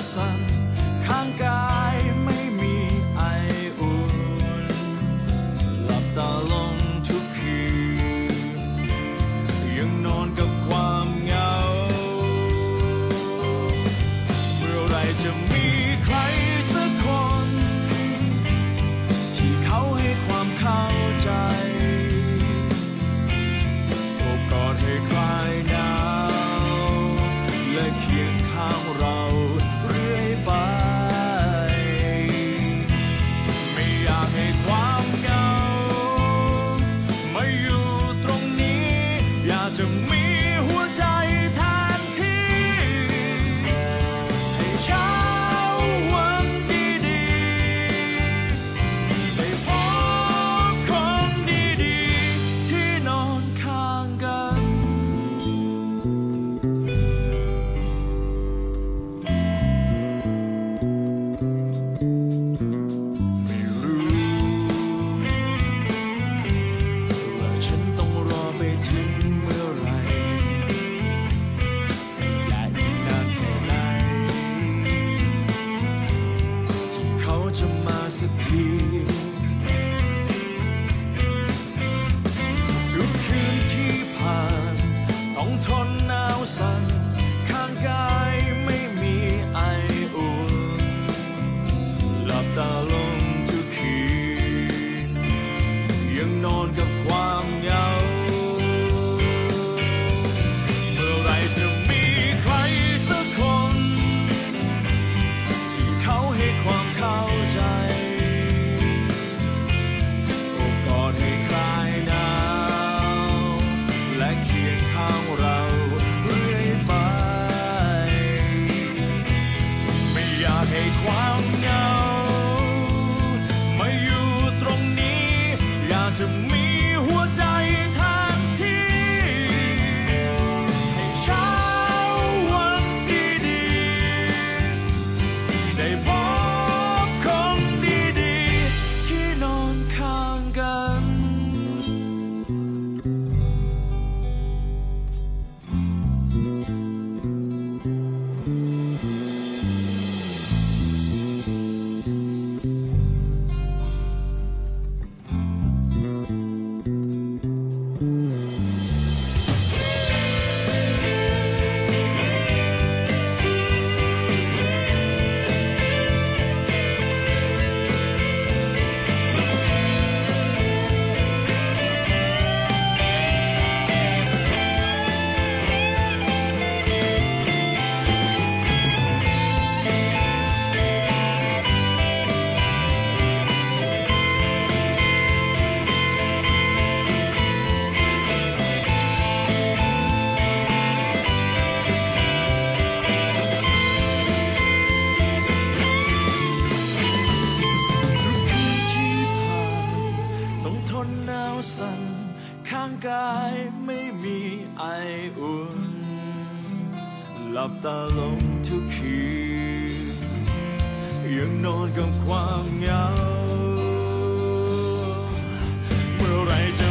神看家 to me. นหนาวสั่นข้างกายไม่มีไออุ่น หลับตาลงทุกคืนยังนอนกับความเหงา เมื่อไรจะ